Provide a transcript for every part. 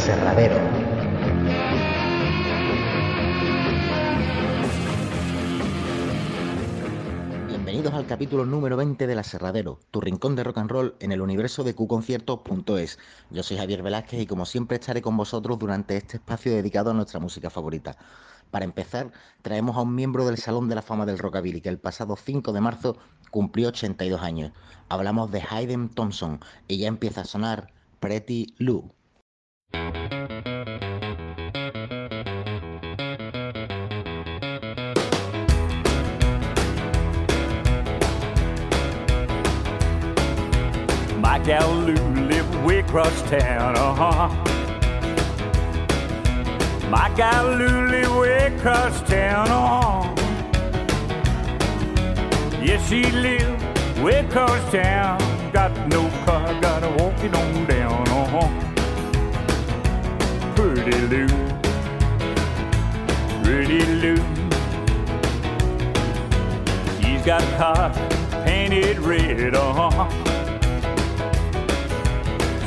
Aserradero. Bienvenidos al capítulo número 20 del Aserradero, tu rincón de rock and roll en el universo de qconciertos.es. Yo soy Javier Velázquez y como siempre estaré con vosotros durante este espacio dedicado a nuestra música favorita. Para empezar, traemos a un miembro del Salón de la Fama del Rockabilly que el pasado 5 de marzo cumplió 82 años. Hablamos de Hayden Thompson y ya empieza a sonar Pretty Lou. My gal Lou lived way across town, uh-huh. My gal Lou lived way across town, uh-huh. Yes, she lived way across town. Got no Pretty Lou, pretty Lou. She's got a car painted red, uh-huh.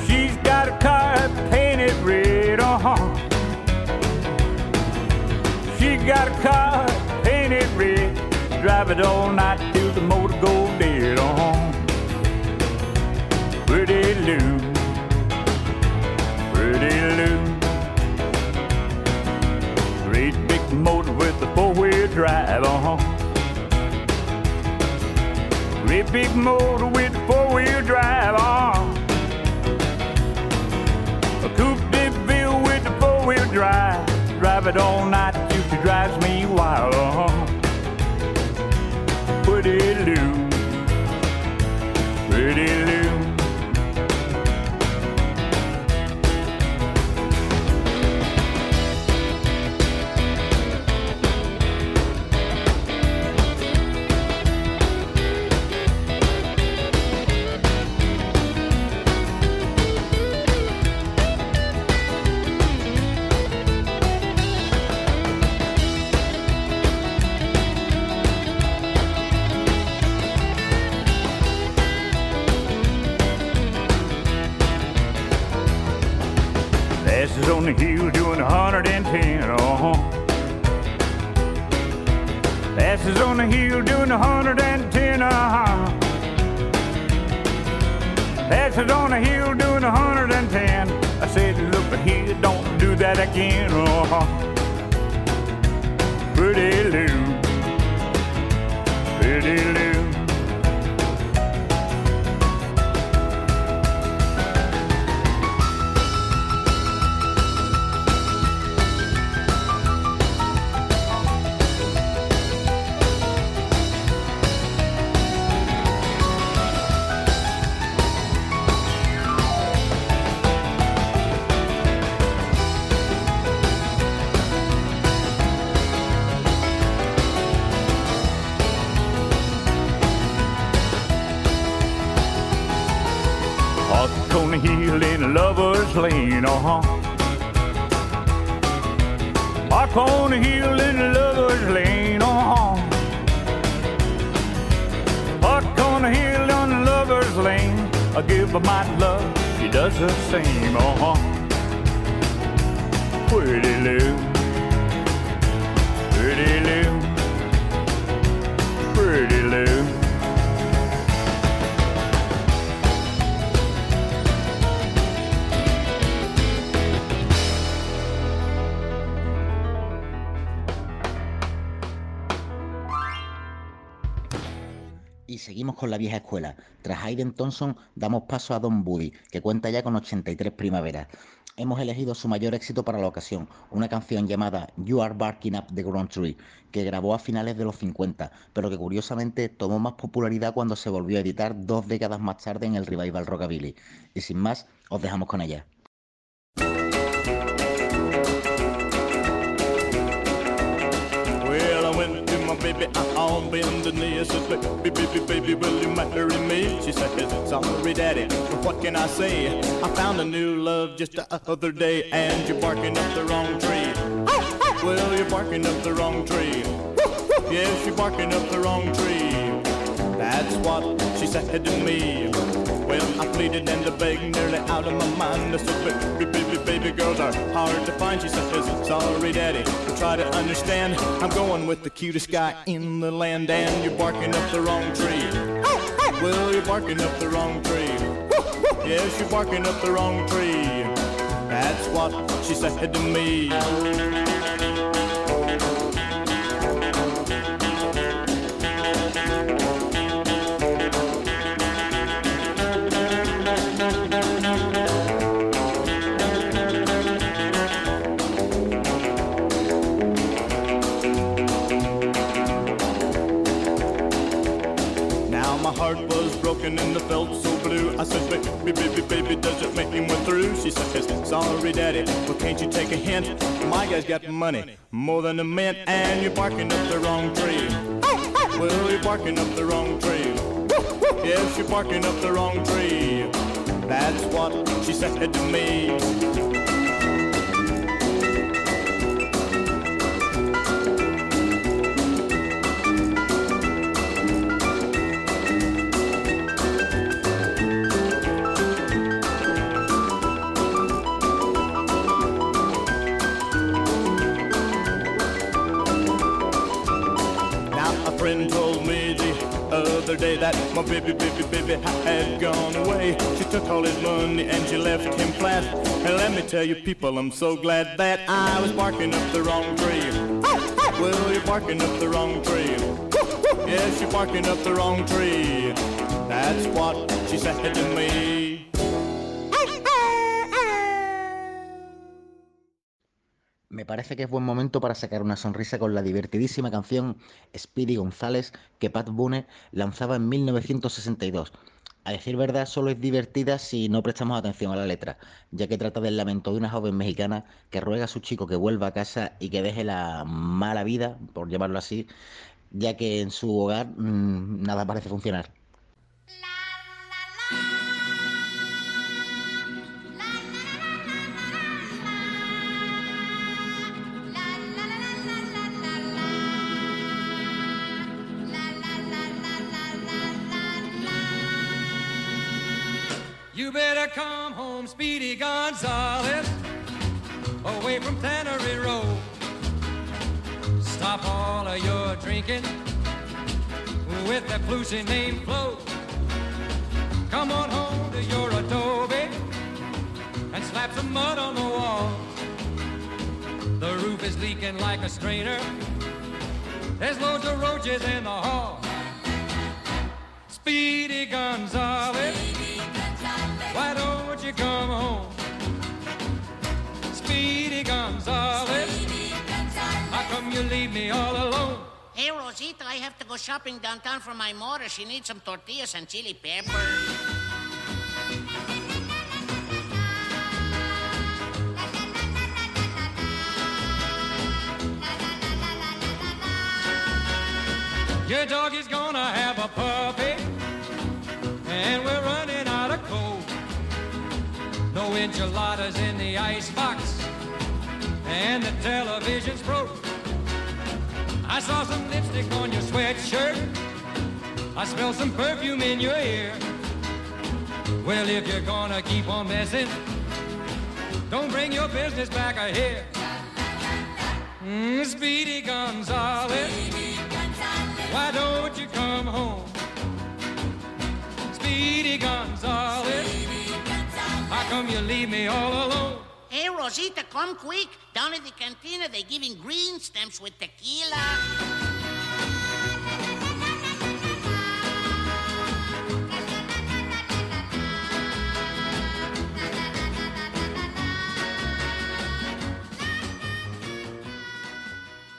She's got a car painted red, uh-huh. She got a car painted red. Drive it all night drive, uh-huh. Great big motor with a four-wheel drive, uh-huh. A coupe de ville with a four-wheel drive. Drive it all night she drives me wild. Pretty Lou, pretty Lou. Again, Lane, uh-huh. Park on the hill in Lover's Lane, uh-huh. Park on the hill on Lover's Lane. I give her my love, she does the same, uh-huh. Pretty Lou, Con la vieja escuela. Tras Hayden Thompson damos paso a Don Buddy, que cuenta ya con 83 primaveras. Hemos elegido su mayor éxito para la ocasión, una canción llamada You Are Barking Up the Ground Tree, que grabó a finales de los 50, pero que curiosamente tomó más popularidad cuando se volvió a editar dos décadas más tarde en el revival Rockabilly. Y sin más, os dejamos con ella. Baby, on bending knee. I said, baby, baby, baby, will you marry me? She said, sorry, daddy, but what can I say? I found a new love just the other day, and you're barking up the wrong tree. Well, you're barking up the wrong tree. Yes, you're barking up the wrong tree. That's what she said to me. Well, I pleaded and begged nearly out of my mind. I said, baby, baby, baby, girls are hard to find. She says, sorry, daddy, try to understand. I'm going with the cutest guy in the land, and you're barking up the wrong tree. Well, you're barking up the wrong tree. Yes, you're barking up the wrong tree. That's what she said to me. Baby, baby, does it make him went through? She says, sorry, daddy, but can't you take a hint? My guy's got money, more than a mint, and you're barking up the wrong tree. Well, you're barking up the wrong tree. Yes, you're barking up the wrong tree. That's what she said to me. Other day that my baby, baby, baby had gone away. She took all his money and she left him flat. And let me tell you, people, I'm so glad that I was barking up the wrong tree. Well, you're barking up the wrong tree. Yes, you're barking up the wrong tree. That's what she said to me. Me parece que es buen momento para sacar una sonrisa con la divertidísima canción Speedy González que Pat Boone lanzaba en 1962. A decir verdad, solo es divertida si no prestamos atención a la letra, ya que trata del lamento de una joven mexicana que ruega a su chico que vuelva a casa y que deje la mala vida, por llamarlo así, ya que en su hogar mmm, nada parece funcionar. Home, Speedy Gonzales, away from Tannery Road. Stop all of your drinking with that flusy named Flo. Come on home to your adobe and slap some mud on the wall. The roof is leaking like a strainer. There's loads of roaches in the hall. Me all alone? Hey, Rosita, I have to go shopping downtown for my mother. She needs some tortillas and chili pepper. Your dog is gonna have a puppy, and we're running out of coal. No enchiladas in the icebox, and the television's broke. I saw some lipstick on your sweatshirt. I smell some perfume in your ear. Well, if you're gonna keep on messing, don't bring your business back here. Mm, Speedy Gonzales, why don't you come home? Speedy Gonzales. How come you leave me all alone? Hey, Rosita, come quick. Down at the cantina, they're giving green stamps with tequila.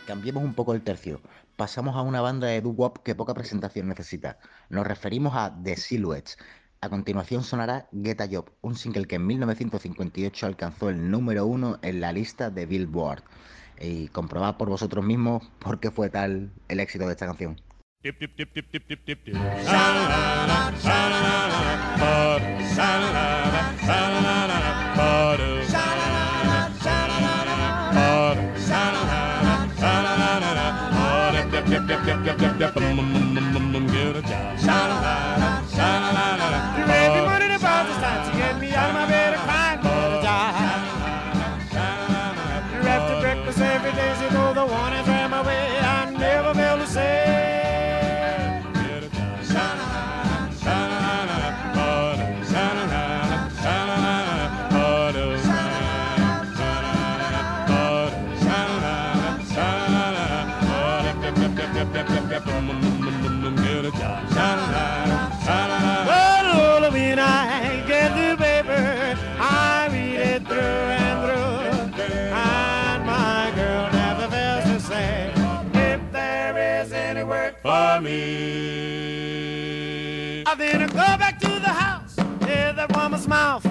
Cambiemos un poco el tercio. Pasamos a una banda de doo-wop que poca presentación necesita. Nos referimos a The Silhouettes, a continuación sonará Get a Job, un single que en 1958 alcanzó el número uno en la lista de Billboard. Y comprobad por vosotros mismos por qué fue tal el éxito de esta canción. mouth.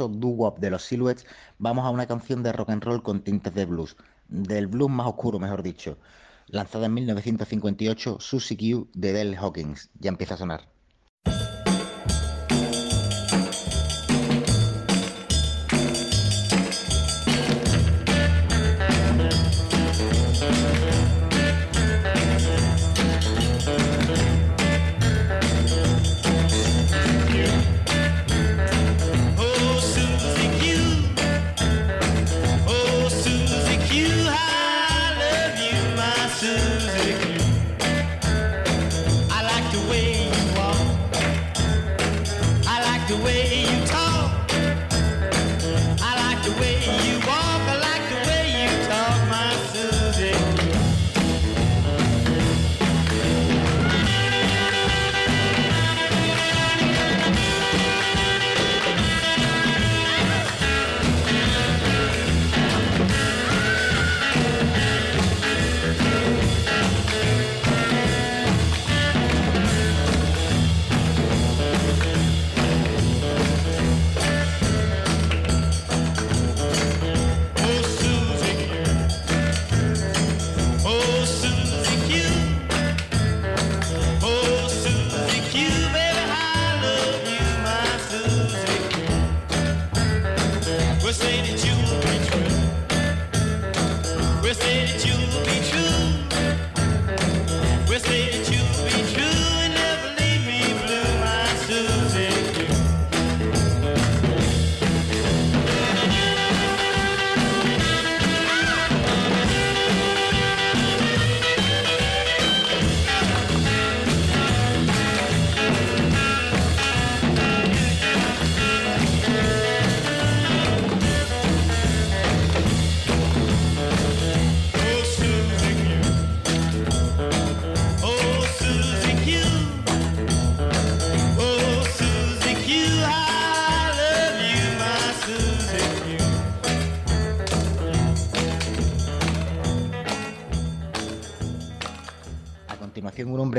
famoso doo-wop de los Silhouettes, vamos a una canción de rock and roll con tintes de blues, del blues más oscuro, mejor dicho. Lanzada en 1958, Susie Q de Del Hawkins. Ya empieza a sonar.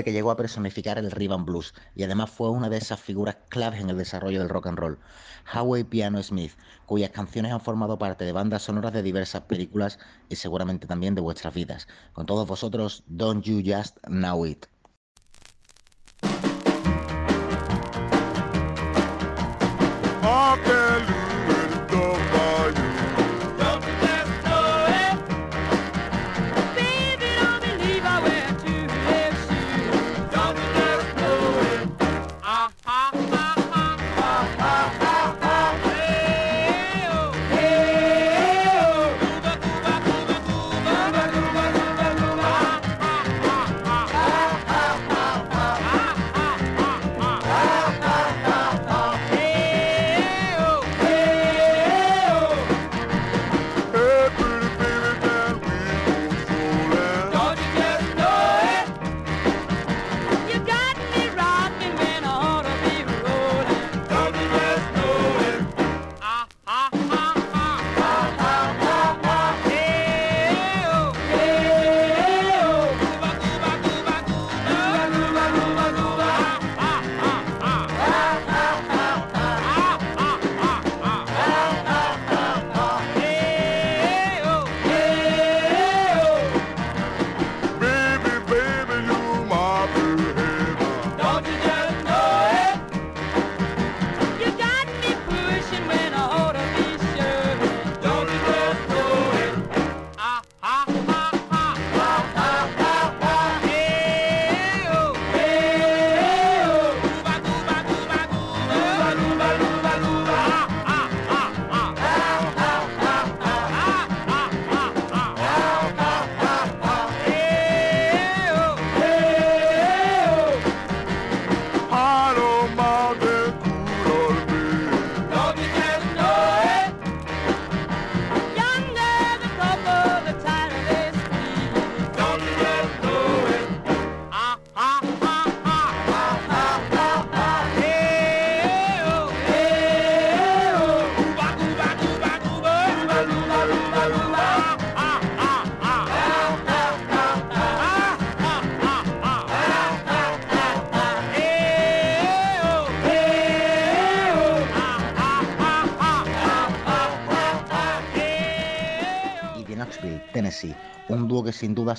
Que llegó a personificar el rhythm blues y además fue una de esas figuras claves en el desarrollo del rock and roll, Howie Piano Smith, cuyas canciones han formado parte de bandas sonoras de diversas películas y seguramente también de vuestras vidas. Con todos vosotros, Don't You Just Know It.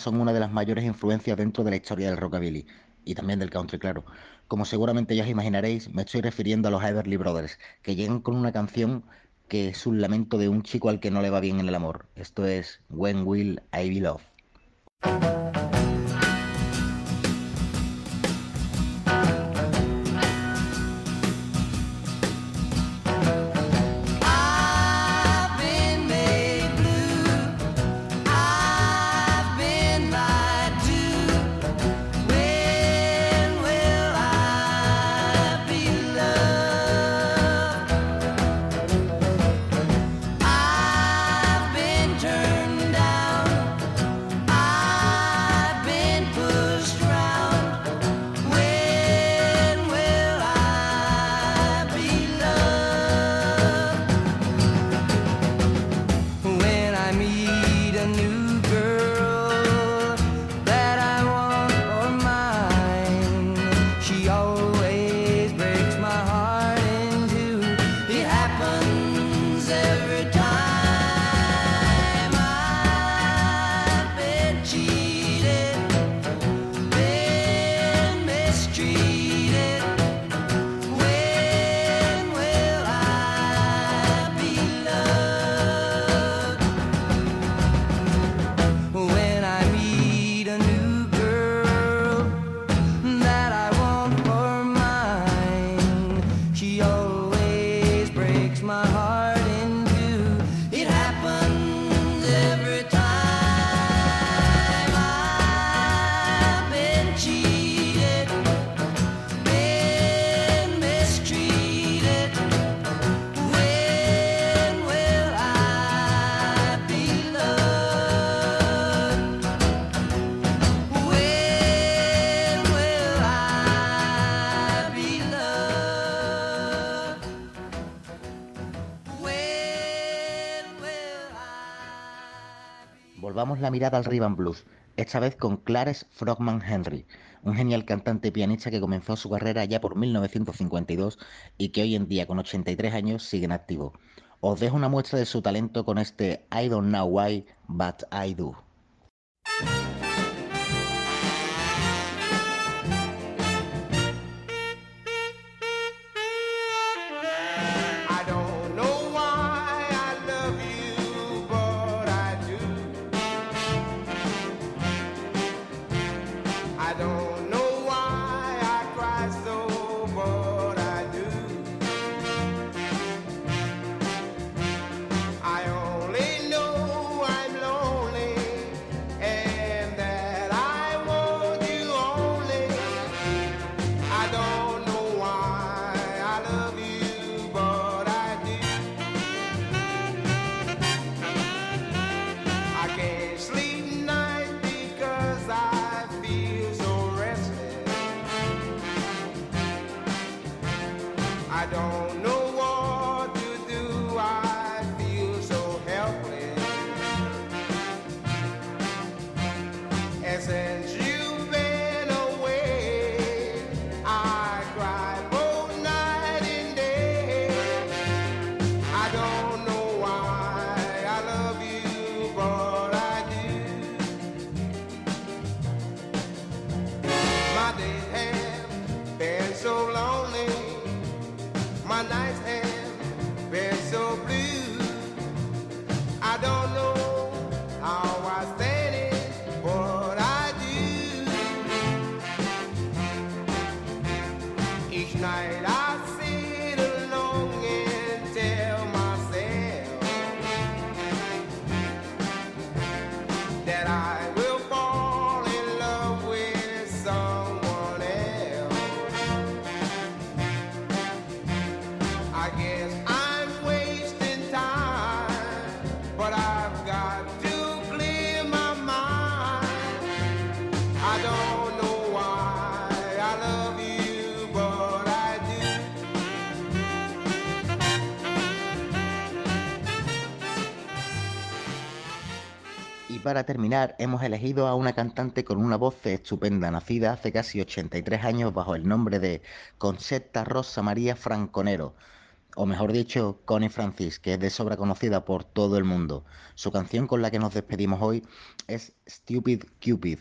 Son una de las mayores influencias dentro de la historia del rockabilly y también del country, claro. Como seguramente ya os imaginaréis, me estoy refiriendo a los Everly Brothers, que llegan con una canción que es un lamento de un chico al que no le va bien en el amor. Esto es When Will I Be Loved. La mirada al Ribbon Blues, esta vez con Clarence Frogman Henry, un genial cantante y pianista que comenzó su carrera ya por 1952 y que hoy en día con 83 años sigue en activo. Os dejo una muestra de su talento con este I don't know why, but I do. I don't know para terminar, hemos elegido a una cantante con una voz estupenda, nacida hace casi 83 años bajo el nombre de Concetta Rosa María Franconero, o mejor dicho, Connie Francis, que es de sobra conocida por todo el mundo. Su canción con la que nos despedimos hoy es Stupid Cupid.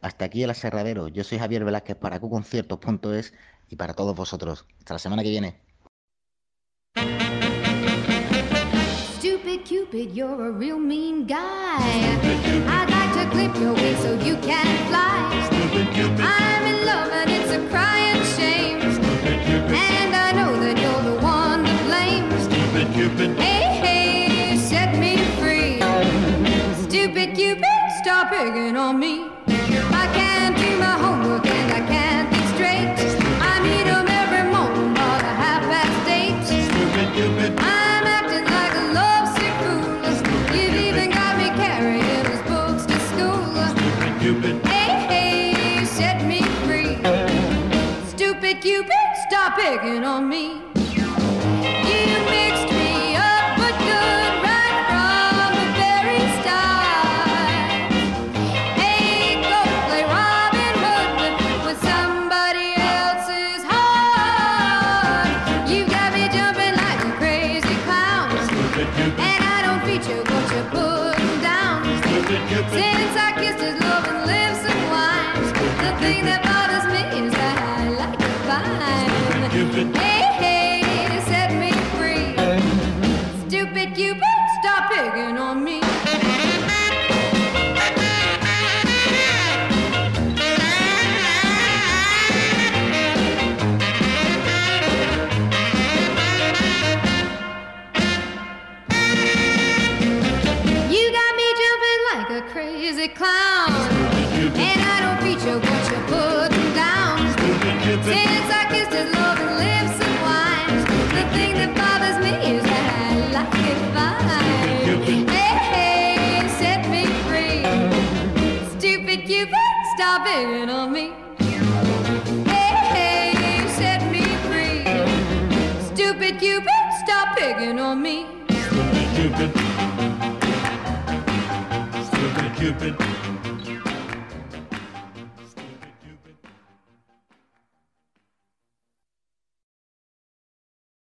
Hasta aquí el aserradero. Yo soy Javier Velázquez para cuconciertos.es y para todos vosotros. Hasta la semana que viene. Cupid, you're a real mean guy. I'd like to clip your wings so you can fly. I'm in love and it's a crying shame. And I know that you're the one to blame. Hey, hey, set me free. Stupid Cupid, stop picking on me. Set me free. Stupid Cupid, stop picking on me.